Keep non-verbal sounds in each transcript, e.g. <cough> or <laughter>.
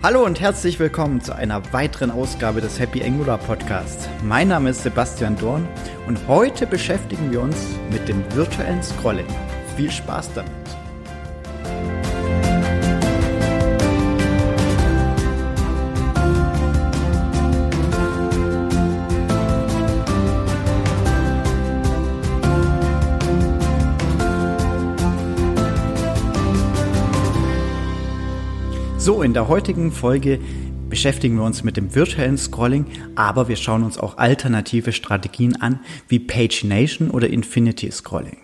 Hallo und herzlich willkommen zu einer weiteren Ausgabe des Happy Angular Podcasts. Mein Name ist Sebastian Dorn und heute beschäftigen wir uns mit dem virtuellen Scrolling. Viel Spaß damit! So, in der heutigen Folge beschäftigen wir uns mit dem virtuellen Scrolling, aber wir schauen uns auch alternative Strategien an, wie Pagination oder Infinity Scrolling.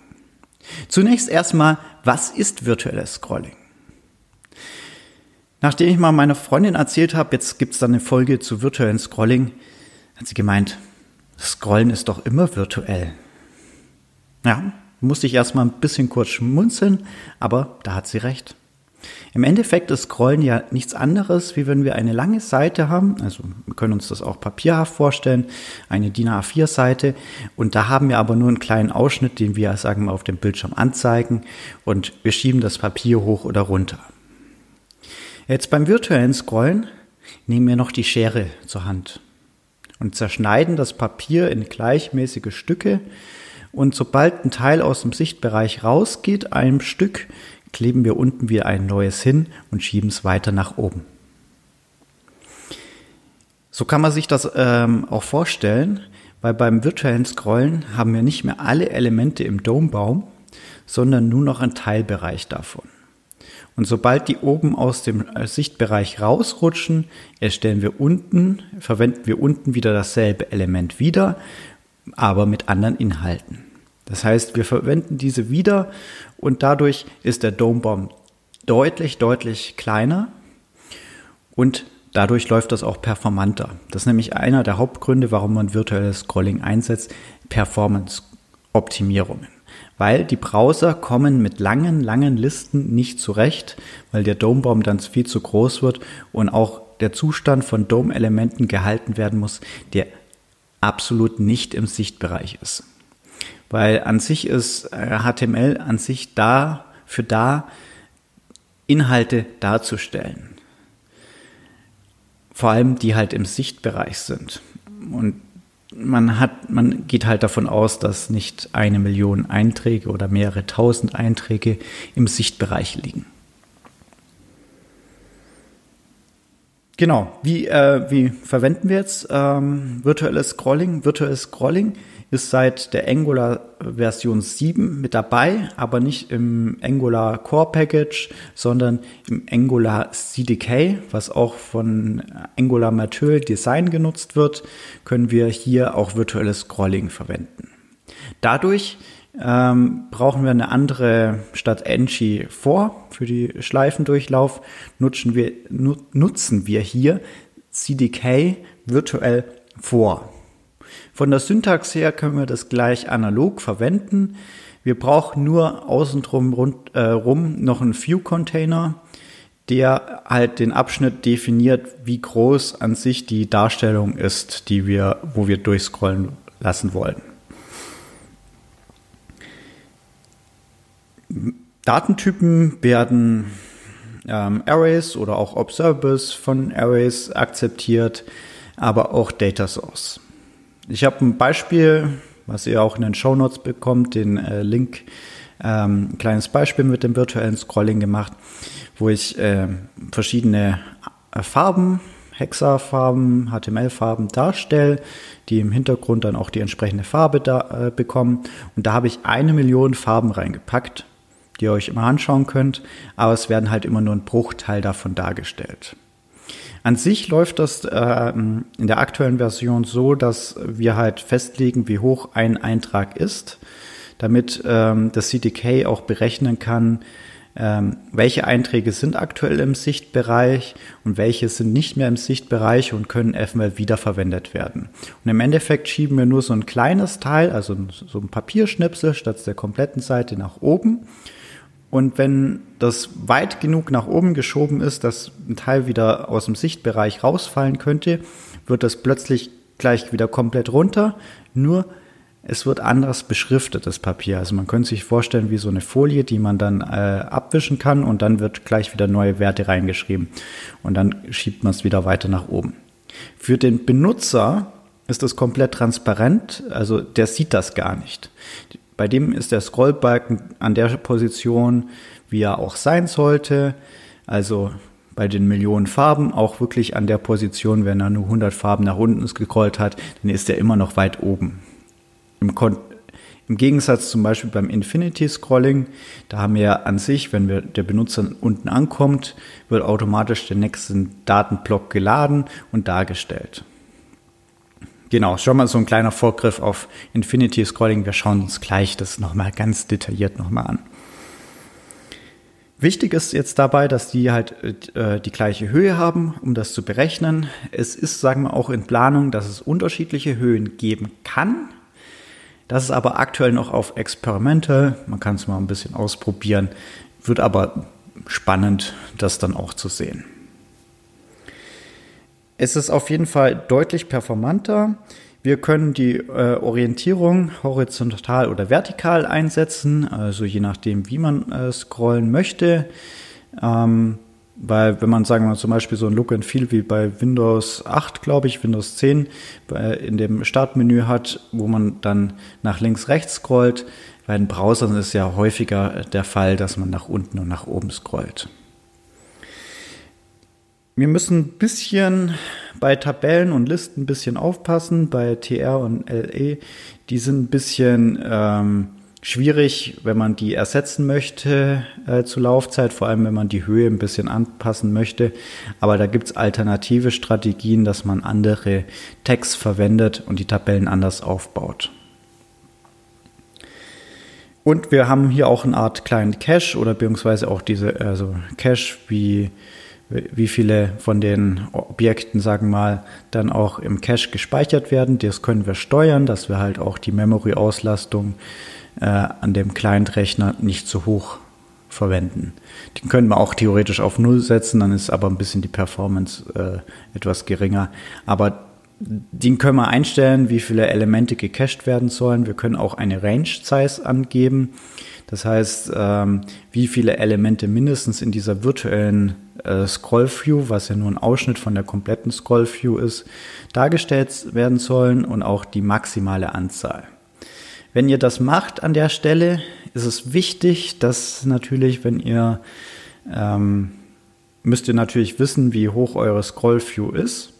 Zunächst erstmal, was ist virtuelles Scrolling? Nachdem ich mal meiner Freundin erzählt habe, jetzt gibt es dann eine Folge zu virtuellen Scrolling, hat sie gemeint, Scrollen ist doch immer virtuell. Ja, musste ich erstmal ein bisschen kurz schmunzeln, aber da hat sie recht. Im Endeffekt ist Scrollen ja nichts anderes, wie wenn wir eine lange Seite haben. Also wir können uns das auch papierhaft vorstellen, eine DIN A4-Seite. Und da haben wir aber nur einen kleinen Ausschnitt, den wir, sagen wir, auf dem Bildschirm anzeigen. Und wir schieben das Papier hoch oder runter. Jetzt beim virtuellen Scrollen nehmen wir noch die Schere zur Hand und zerschneiden das Papier in gleichmäßige Stücke. Und sobald ein Teil aus dem Sichtbereich rausgeht, einem Stück, kleben wir unten wieder ein neues hin und schieben es weiter nach oben. So kann man sich das ähm, auch vorstellen, weil beim virtuellen Scrollen haben wir nicht mehr alle Elemente im Dombaum, sondern nur noch einen Teilbereich davon. Und sobald die oben aus dem äh, Sichtbereich rausrutschen, erstellen wir unten, verwenden wir unten wieder dasselbe Element wieder, aber mit anderen Inhalten. Das heißt, wir verwenden diese wieder und dadurch ist der Domebomb deutlich, deutlich kleiner und dadurch läuft das auch performanter. Das ist nämlich einer der Hauptgründe, warum man virtuelles Scrolling einsetzt, Performance-Optimierungen. Weil die Browser kommen mit langen, langen Listen nicht zurecht, weil der Domebomb dann viel zu groß wird und auch der Zustand von Dome-Elementen gehalten werden muss, der absolut nicht im Sichtbereich ist weil an sich ist HTML äh, an sich da für da, Inhalte darzustellen. Vor allem die halt im Sichtbereich sind. Und man hat, man geht halt davon aus, dass nicht eine Million Einträge oder mehrere tausend Einträge im Sichtbereich liegen. Genau, wie, äh, wie verwenden wir jetzt ähm, virtuelles Scrolling? Virtuelles Scrolling ist seit der Angular Version 7 mit dabei, aber nicht im Angular Core Package, sondern im Angular CDK, was auch von Angular Material Design genutzt wird, können wir hier auch virtuelles Scrolling verwenden. Dadurch ähm, brauchen wir eine andere statt Engie vor für die Schleifendurchlauf, nutzen wir, nutzen wir hier CDK virtuell vor. Von der Syntax her können wir das gleich analog verwenden. Wir brauchen nur außen drum rund, äh, rum noch einen View-Container, der halt den Abschnitt definiert, wie groß an sich die Darstellung ist, die wir, wo wir durchscrollen lassen wollen. Datentypen werden ähm, Arrays oder auch Observables von Arrays akzeptiert, aber auch Data Source. Ich habe ein Beispiel, was ihr auch in den Show Notes bekommt, den äh, Link, ähm, ein kleines Beispiel mit dem virtuellen Scrolling gemacht, wo ich äh, verschiedene äh, Farben, Hexafarben, HTML-Farben darstelle, die im Hintergrund dann auch die entsprechende Farbe da, äh, bekommen. Und da habe ich eine Million Farben reingepackt, die ihr euch immer anschauen könnt, aber es werden halt immer nur ein Bruchteil davon dargestellt. An sich läuft das äh, in der aktuellen Version so, dass wir halt festlegen, wie hoch ein Eintrag ist, damit ähm, das CDK auch berechnen kann, ähm, welche Einträge sind aktuell im Sichtbereich und welche sind nicht mehr im Sichtbereich und können eventuell wiederverwendet werden. Und im Endeffekt schieben wir nur so ein kleines Teil, also so ein Papierschnipsel statt der kompletten Seite nach oben und wenn das weit genug nach oben geschoben ist, dass ein Teil wieder aus dem Sichtbereich rausfallen könnte, wird das plötzlich gleich wieder komplett runter. Nur es wird anders beschriftet, das Papier. Also man könnte sich vorstellen wie so eine Folie, die man dann äh, abwischen kann und dann wird gleich wieder neue Werte reingeschrieben. Und dann schiebt man es wieder weiter nach oben. Für den Benutzer ist das komplett transparent, also der sieht das gar nicht. Bei dem ist der Scrollbalken an der Position, wie er auch sein sollte. Also bei den Millionen Farben auch wirklich an der Position, wenn er nur 100 Farben nach unten scrollt hat, dann ist er immer noch weit oben. Im, Kon Im Gegensatz zum Beispiel beim Infinity Scrolling, da haben wir an sich, wenn wir, der Benutzer unten ankommt, wird automatisch der nächste Datenblock geladen und dargestellt. Genau, schon mal so ein kleiner Vorgriff auf Infinity Scrolling. Wir schauen uns gleich das nochmal ganz detailliert nochmal an. Wichtig ist jetzt dabei, dass die halt äh, die gleiche Höhe haben, um das zu berechnen. Es ist, sagen wir auch in Planung, dass es unterschiedliche Höhen geben kann. Das ist aber aktuell noch auf Experimente. Man kann es mal ein bisschen ausprobieren. Wird aber spannend, das dann auch zu sehen. Es ist auf jeden Fall deutlich performanter. Wir können die äh, Orientierung horizontal oder vertikal einsetzen, also je nachdem, wie man äh, scrollen möchte. Ähm, weil wenn man, sagen wir zum Beispiel so ein Look and Feel wie bei Windows 8, glaube ich, Windows 10 bei, in dem Startmenü hat, wo man dann nach links, rechts scrollt, bei den Browsern ist ja häufiger der Fall, dass man nach unten und nach oben scrollt. Wir müssen ein bisschen bei Tabellen und Listen ein bisschen aufpassen. Bei TR und LE, die sind ein bisschen ähm, schwierig, wenn man die ersetzen möchte äh, zur Laufzeit, vor allem wenn man die Höhe ein bisschen anpassen möchte. Aber da gibt es alternative Strategien, dass man andere Tags verwendet und die Tabellen anders aufbaut. Und wir haben hier auch eine Art kleinen Cache oder beziehungsweise auch diese also Cache wie wie viele von den Objekten, sagen wir mal, dann auch im Cache gespeichert werden. Das können wir steuern, dass wir halt auch die Memory-Auslastung äh, an dem Client-Rechner nicht zu hoch verwenden. Den können wir auch theoretisch auf Null setzen, dann ist aber ein bisschen die Performance äh, etwas geringer. Aber den können wir einstellen, wie viele Elemente gecached werden sollen. Wir können auch eine Range-Size angeben. Das heißt, ähm, wie viele Elemente mindestens in dieser virtuellen äh, Scroll-View, was ja nur ein Ausschnitt von der kompletten Scroll-View ist, dargestellt werden sollen und auch die maximale Anzahl. Wenn ihr das macht an der Stelle, ist es wichtig, dass natürlich, wenn ihr, ähm, müsst ihr natürlich wissen, wie hoch eure Scroll-View ist,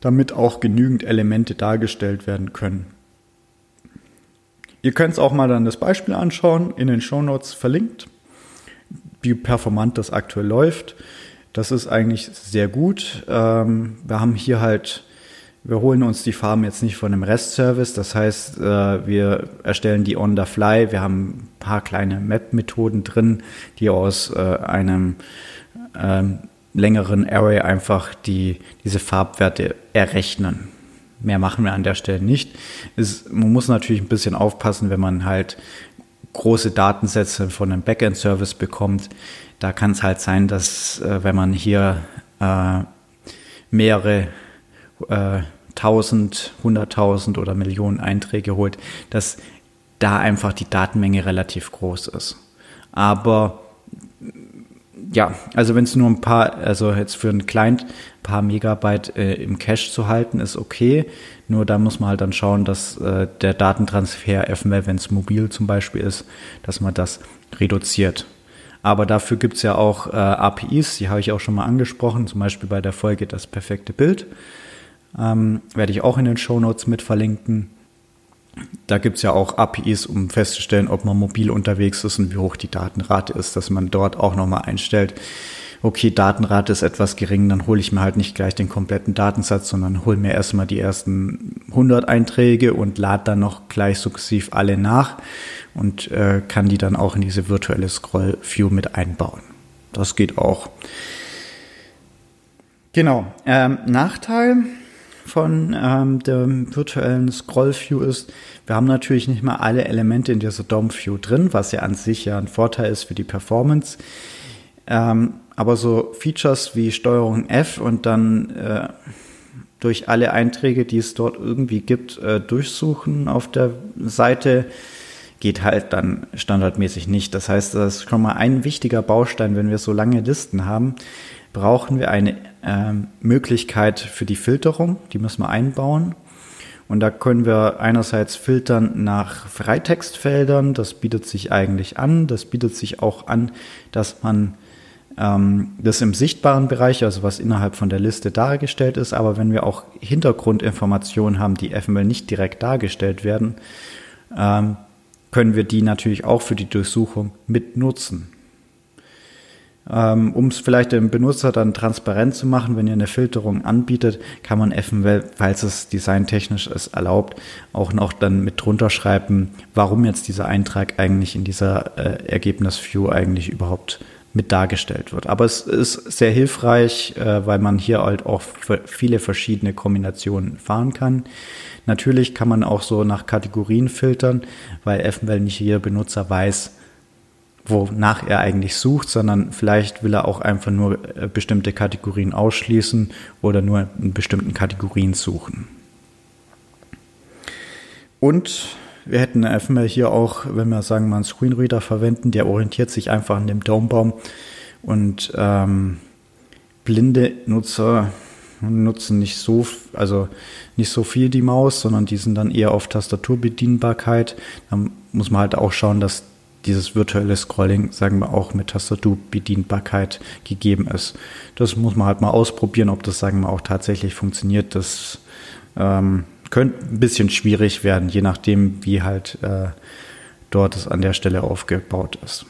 damit auch genügend Elemente dargestellt werden können. Ihr könnt es auch mal dann das Beispiel anschauen, in den Show Notes verlinkt, wie performant das aktuell läuft. Das ist eigentlich sehr gut. Ähm, wir haben hier halt, wir holen uns die Farben jetzt nicht von einem REST-Service. Das heißt, äh, wir erstellen die on the fly. Wir haben ein paar kleine Map-Methoden drin, die aus äh, einem ähm, längeren Array einfach die, diese Farbwerte errechnen. Mehr machen wir an der Stelle nicht. Es, man muss natürlich ein bisschen aufpassen, wenn man halt große Datensätze von einem Backend-Service bekommt. Da kann es halt sein, dass äh, wenn man hier äh, mehrere äh, tausend, hunderttausend oder Millionen Einträge holt, dass da einfach die Datenmenge relativ groß ist. Aber ja, also wenn es nur ein paar, also jetzt für einen Client ein paar Megabyte äh, im Cache zu halten, ist okay. Nur da muss man halt dann schauen, dass äh, der Datentransfer, FML, wenn es mobil zum Beispiel ist, dass man das reduziert. Aber dafür gibt es ja auch äh, APIs, die habe ich auch schon mal angesprochen, zum Beispiel bei der Folge das perfekte Bild. Ähm, werde ich auch in den Show Notes mit verlinken. Da gibt es ja auch APIs, um festzustellen, ob man mobil unterwegs ist und wie hoch die Datenrate ist, dass man dort auch nochmal einstellt, okay, Datenrate ist etwas gering, dann hole ich mir halt nicht gleich den kompletten Datensatz, sondern hole mir erstmal die ersten 100 Einträge und lade dann noch gleich sukzessiv alle nach und äh, kann die dann auch in diese virtuelle Scroll-View mit einbauen. Das geht auch. Genau. Ähm, Nachteil von ähm, der virtuellen Scroll View ist, wir haben natürlich nicht mal alle Elemente in dieser DOM View drin, was ja an sich ja ein Vorteil ist für die Performance. Ähm, aber so Features wie Steuerung F und dann äh, durch alle Einträge, die es dort irgendwie gibt, äh, durchsuchen auf der Seite. Geht halt dann standardmäßig nicht. Das heißt, das ist schon mal ein wichtiger Baustein, wenn wir so lange Listen haben, brauchen wir eine äh, Möglichkeit für die Filterung. Die müssen wir einbauen. Und da können wir einerseits filtern nach Freitextfeldern, das bietet sich eigentlich an. Das bietet sich auch an, dass man ähm, das im sichtbaren Bereich, also was innerhalb von der Liste dargestellt ist, aber wenn wir auch Hintergrundinformationen haben, die FML nicht direkt dargestellt werden, ähm, können wir die natürlich auch für die Durchsuchung mit nutzen. Um es vielleicht dem Benutzer dann transparent zu machen, wenn ihr eine Filterung anbietet, kann man eventuell, falls es designtechnisch es erlaubt, auch noch dann mit drunter schreiben, warum jetzt dieser Eintrag eigentlich in dieser äh, Ergebnis-View eigentlich überhaupt mit dargestellt wird. Aber es ist sehr hilfreich, äh, weil man hier halt auch viele verschiedene Kombinationen fahren kann. Natürlich kann man auch so nach Kategorien filtern, weil eventuell nicht jeder Benutzer weiß, wonach er eigentlich sucht, sondern vielleicht will er auch einfach nur äh, bestimmte Kategorien ausschließen oder nur in bestimmten Kategorien suchen. Und wir hätten FML hier auch, wenn wir sagen, mal einen Screenreader verwenden, der orientiert sich einfach an dem Daumenbaum und ähm, blinde Nutzer nutzen nicht so, also nicht so viel die Maus, sondern die sind dann eher auf Tastaturbedienbarkeit. Dann muss man halt auch schauen, dass dieses virtuelle Scrolling, sagen wir auch mit Tastaturbedienbarkeit gegeben ist. Das muss man halt mal ausprobieren, ob das, sagen wir auch tatsächlich funktioniert. Das ähm, könnte ein bisschen schwierig werden, je nachdem, wie halt äh, dort es an der Stelle aufgebaut ist.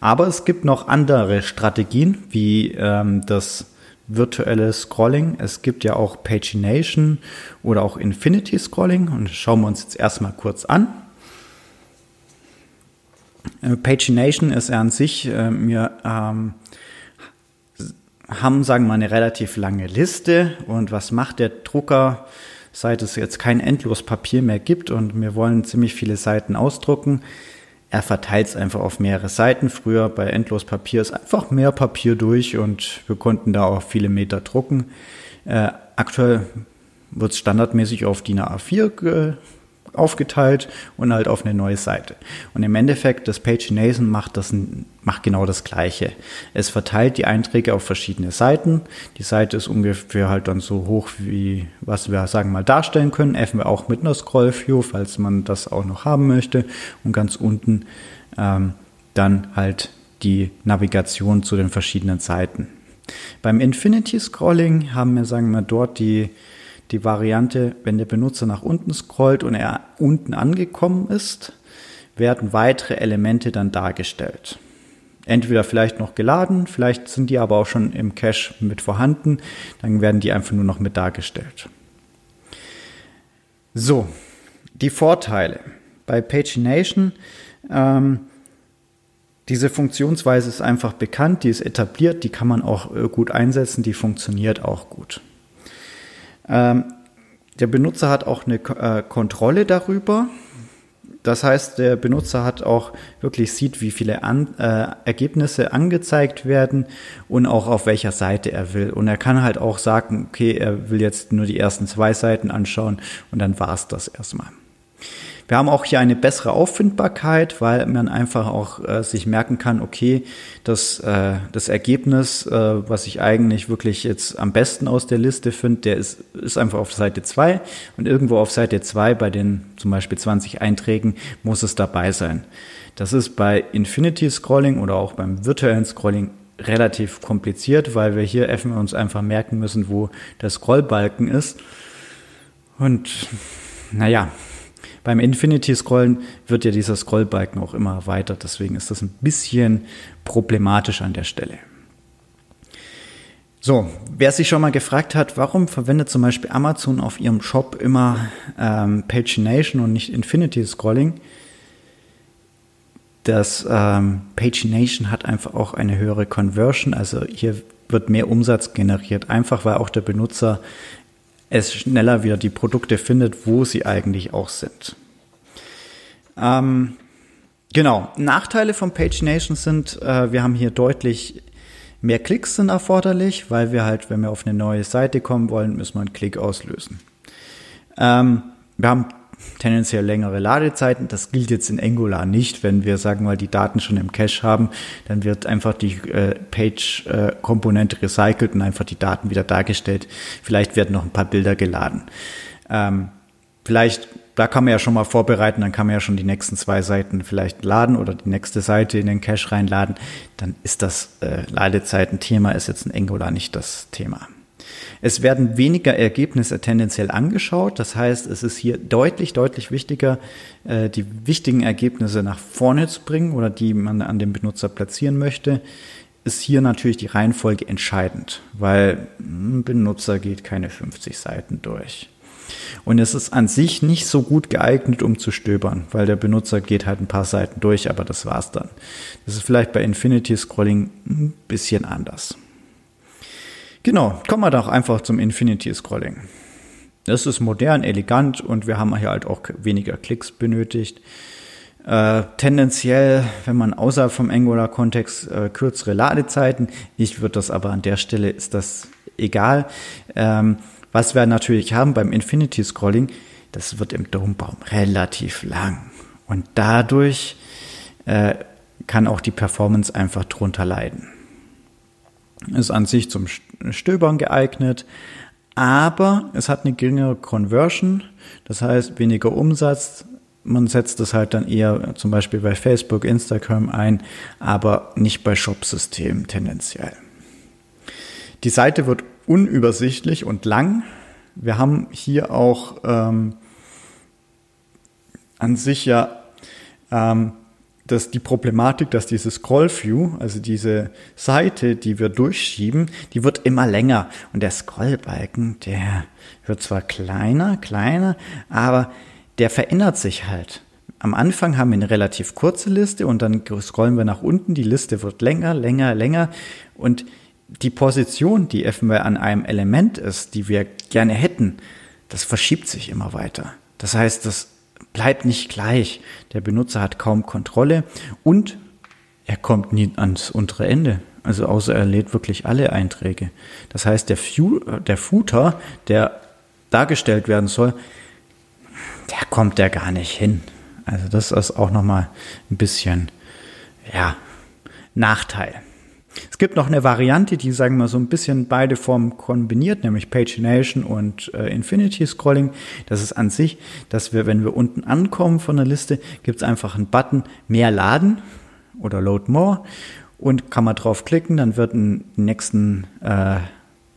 Aber es gibt noch andere Strategien, wie ähm, das virtuelle Scrolling. Es gibt ja auch Pagination oder auch Infinity Scrolling und schauen wir uns jetzt erstmal kurz an. Äh, Pagination ist an sich, äh, wir ähm, haben, sagen wir mal, eine relativ lange Liste und was macht der Drucker, seit es jetzt kein endlos Papier mehr gibt und wir wollen ziemlich viele Seiten ausdrucken. Er verteilt es einfach auf mehrere Seiten. Früher bei endlos Papier ist einfach mehr Papier durch und wir konnten da auch viele Meter drucken. Äh, aktuell wird es standardmäßig auf DIN A4 aufgeteilt und halt auf eine neue Seite. Und im Endeffekt, das Pagination macht das, macht genau das Gleiche. Es verteilt die Einträge auf verschiedene Seiten. Die Seite ist ungefähr halt dann so hoch wie, was wir sagen mal darstellen können. Effen wir auch mit einer Scroll View, falls man das auch noch haben möchte. Und ganz unten ähm, dann halt die Navigation zu den verschiedenen Seiten. Beim Infinity Scrolling haben wir, sagen wir, dort die die Variante, wenn der Benutzer nach unten scrollt und er unten angekommen ist, werden weitere Elemente dann dargestellt. Entweder vielleicht noch geladen, vielleicht sind die aber auch schon im Cache mit vorhanden, dann werden die einfach nur noch mit dargestellt. So, die Vorteile. Bei Pagination, ähm, diese Funktionsweise ist einfach bekannt, die ist etabliert, die kann man auch äh, gut einsetzen, die funktioniert auch gut. Ähm, der Benutzer hat auch eine äh, Kontrolle darüber. Das heißt, der Benutzer hat auch wirklich sieht, wie viele An äh, Ergebnisse angezeigt werden und auch auf welcher Seite er will. Und er kann halt auch sagen, okay, er will jetzt nur die ersten zwei Seiten anschauen und dann war es das erstmal. Wir haben auch hier eine bessere Auffindbarkeit, weil man einfach auch äh, sich merken kann, okay, das, äh, das Ergebnis, äh, was ich eigentlich wirklich jetzt am besten aus der Liste finde, der ist, ist einfach auf Seite 2 und irgendwo auf Seite 2 bei den zum Beispiel 20 Einträgen muss es dabei sein. Das ist bei Infinity Scrolling oder auch beim virtuellen Scrolling relativ kompliziert, weil wir hier uns einfach merken müssen, wo der Scrollbalken ist. Und naja, beim Infinity-Scrollen wird ja dieser Scrollbalken auch immer erweitert, deswegen ist das ein bisschen problematisch an der Stelle. So, wer sich schon mal gefragt hat, warum verwendet zum Beispiel Amazon auf ihrem Shop immer ähm, Pagination und nicht Infinity Scrolling? Das ähm, Pagination hat einfach auch eine höhere Conversion, also hier wird mehr Umsatz generiert, einfach weil auch der Benutzer es schneller wieder die Produkte findet, wo sie eigentlich auch sind. Ähm, genau, Nachteile von Pagination sind, äh, wir haben hier deutlich Mehr Klicks sind erforderlich, weil wir halt, wenn wir auf eine neue Seite kommen wollen, müssen wir einen Klick auslösen. Ähm, wir haben tendenziell längere Ladezeiten. Das gilt jetzt in Angular nicht. Wenn wir, sagen wir mal, die Daten schon im Cache haben, dann wird einfach die äh, Page-Komponente äh, recycelt und einfach die Daten wieder dargestellt. Vielleicht werden noch ein paar Bilder geladen. Ähm, vielleicht, da kann man ja schon mal vorbereiten, dann kann man ja schon die nächsten zwei Seiten vielleicht laden oder die nächste Seite in den Cache reinladen. Dann ist das äh, Ladezeiten-Thema, ist jetzt in Angular nicht das Thema. Es werden weniger Ergebnisse tendenziell angeschaut. Das heißt, es ist hier deutlich, deutlich wichtiger, äh, die wichtigen Ergebnisse nach vorne zu bringen oder die man an den Benutzer platzieren möchte. Ist hier natürlich die Reihenfolge entscheidend, weil ein Benutzer geht keine 50 Seiten durch. Und es ist an sich nicht so gut geeignet, um zu stöbern, weil der Benutzer geht halt ein paar Seiten durch, aber das war's dann. Das ist vielleicht bei Infinity Scrolling ein bisschen anders. Genau, kommen wir doch einfach zum Infinity Scrolling. Das ist modern, elegant und wir haben hier halt auch weniger Klicks benötigt. Äh, tendenziell, wenn man außerhalb vom Angular-Kontext äh, kürzere Ladezeiten, ich würde das aber an der Stelle ist das egal. Ähm, was wir natürlich haben beim Infinity Scrolling, das wird im Dombaum relativ lang und dadurch äh, kann auch die Performance einfach drunter leiden ist an sich zum Stöbern geeignet, aber es hat eine geringere Conversion, das heißt weniger Umsatz. Man setzt es halt dann eher zum Beispiel bei Facebook, Instagram ein, aber nicht bei Shop-Systemen tendenziell. Die Seite wird unübersichtlich und lang. Wir haben hier auch ähm, an sich ja ähm, dass die Problematik, dass diese Scroll View, also diese Seite, die wir durchschieben, die wird immer länger und der Scrollbalken, der wird zwar kleiner, kleiner, aber der verändert sich halt. Am Anfang haben wir eine relativ kurze Liste und dann scrollen wir nach unten, die Liste wird länger, länger, länger und die Position, die eventuell an einem Element ist, die wir gerne hätten, das verschiebt sich immer weiter. Das heißt, das bleibt nicht gleich. Der Benutzer hat kaum Kontrolle und er kommt nie ans untere Ende. Also außer er lädt wirklich alle Einträge. Das heißt, der, der Footer, der dargestellt werden soll, der kommt der gar nicht hin. Also das ist auch nochmal ein bisschen, ja, Nachteil. Es gibt noch eine Variante, die, sagen wir so ein bisschen beide Formen kombiniert, nämlich Pagination und äh, Infinity Scrolling. Das ist an sich, dass wir, wenn wir unten ankommen von der Liste, gibt es einfach einen Button mehr laden oder Load More und kann man drauf klicken, dann wird in den nächsten äh,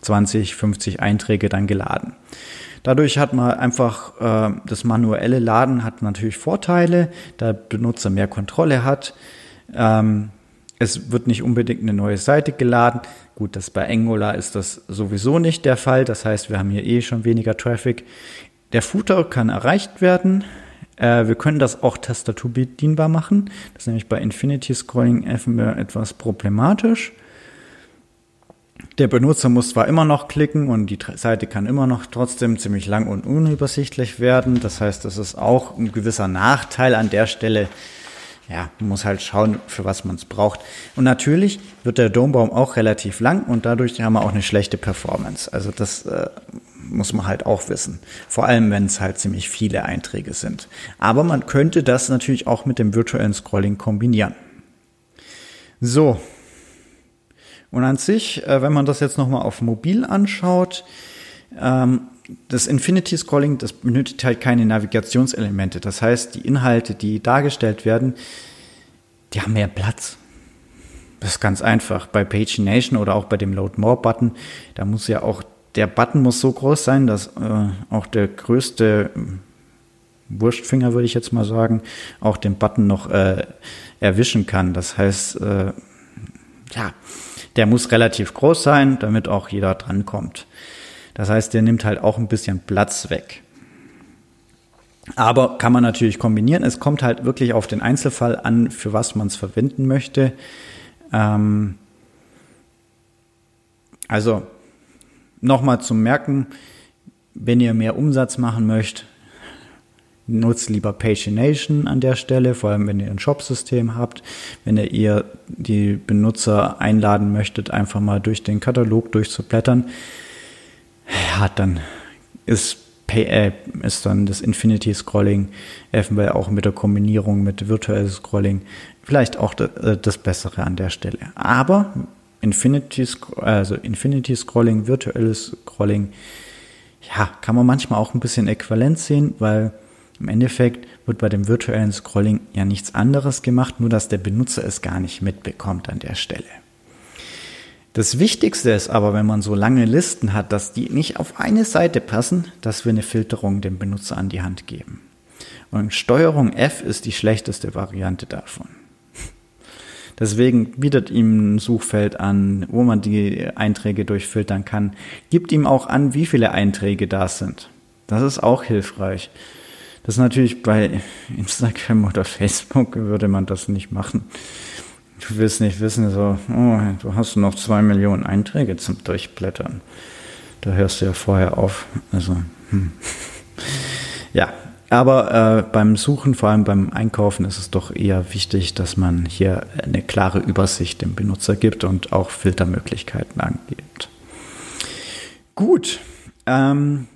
20, 50 Einträge dann geladen. Dadurch hat man einfach äh, das manuelle Laden hat natürlich Vorteile, da der Benutzer mehr Kontrolle hat. Ähm, es wird nicht unbedingt eine neue Seite geladen. Gut, das bei Angular ist das sowieso nicht der Fall. Das heißt, wir haben hier eh schon weniger Traffic. Der Footer kann erreicht werden. Äh, wir können das auch tastaturbedienbar machen. Das ist nämlich bei Infinity Scrolling etwas problematisch. Der Benutzer muss zwar immer noch klicken und die Seite kann immer noch trotzdem ziemlich lang und unübersichtlich werden. Das heißt, das ist auch ein gewisser Nachteil an der Stelle ja, man muss halt schauen, für was man es braucht. Und natürlich wird der Dombaum auch relativ lang und dadurch haben wir auch eine schlechte Performance. Also das äh, muss man halt auch wissen. Vor allem, wenn es halt ziemlich viele Einträge sind. Aber man könnte das natürlich auch mit dem virtuellen Scrolling kombinieren. So. Und an sich, äh, wenn man das jetzt nochmal auf mobil anschaut, ähm, das Infinity Scrolling, das benötigt halt keine Navigationselemente. Das heißt, die Inhalte, die dargestellt werden, die haben mehr Platz. Das ist ganz einfach. Bei Pagination oder auch bei dem Load More Button, da muss ja auch der Button muss so groß sein, dass äh, auch der größte Wurstfinger, würde ich jetzt mal sagen, auch den Button noch äh, erwischen kann. Das heißt, äh, ja, der muss relativ groß sein, damit auch jeder drankommt. Das heißt, der nimmt halt auch ein bisschen Platz weg. Aber kann man natürlich kombinieren. Es kommt halt wirklich auf den Einzelfall an, für was man es verwenden möchte. Ähm also nochmal zum Merken, wenn ihr mehr Umsatz machen möchtet, nutzt lieber Pagination an der Stelle, vor allem wenn ihr ein Shop-System habt. Wenn ihr die Benutzer einladen möchtet, einfach mal durch den Katalog durchzublättern, ja, dann ist Pay äh, ist dann das Infinity Scrolling, eventuell auch mit der Kombinierung mit Virtual Scrolling, vielleicht auch äh, das Bessere an der Stelle. Aber Infinity, also Infinity Scrolling, virtuelles Scrolling, ja, kann man manchmal auch ein bisschen äquivalent sehen, weil im Endeffekt wird bei dem virtuellen Scrolling ja nichts anderes gemacht, nur dass der Benutzer es gar nicht mitbekommt an der Stelle. Das Wichtigste ist aber, wenn man so lange Listen hat, dass die nicht auf eine Seite passen, dass wir eine Filterung dem Benutzer an die Hand geben. Und Steuerung F ist die schlechteste Variante davon. Deswegen bietet ihm ein Suchfeld an, wo man die Einträge durchfiltern kann. Gibt ihm auch an, wie viele Einträge da sind. Das ist auch hilfreich. Das ist natürlich bei Instagram oder <laughs> Facebook würde man das nicht machen. Du willst nicht wissen, so, oh, du hast noch zwei Millionen Einträge zum Durchblättern. Da hörst du ja vorher auf. Also, hm. ja, aber äh, beim Suchen, vor allem beim Einkaufen, ist es doch eher wichtig, dass man hier eine klare Übersicht dem Benutzer gibt und auch Filtermöglichkeiten angibt. Gut. Ähm,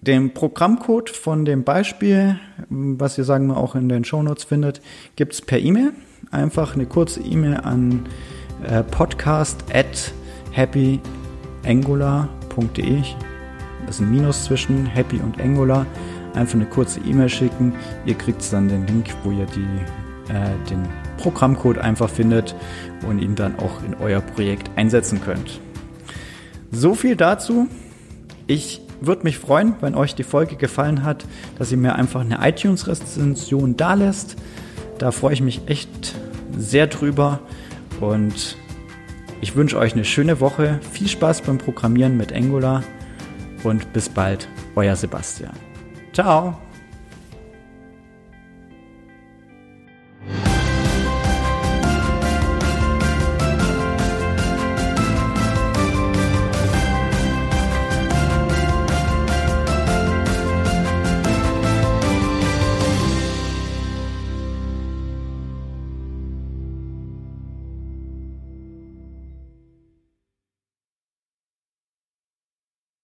den Programmcode von dem Beispiel, was ihr sagen wir auch in den Shownotes findet, gibt es per E-Mail. Einfach eine kurze E-Mail an äh, podcast at happyangular.de. Das ist ein Minus zwischen Happy und Angular einfach eine kurze E-Mail schicken. Ihr kriegt dann den Link, wo ihr die, äh, den Programmcode einfach findet und ihn dann auch in euer Projekt einsetzen könnt. So viel dazu. Ich würde mich freuen, wenn euch die Folge gefallen hat, dass ihr mir einfach eine iTunes-Rezension da lässt. Da freue ich mich echt sehr drüber und ich wünsche euch eine schöne Woche. Viel Spaß beim Programmieren mit Angular und bis bald, euer Sebastian. Ciao!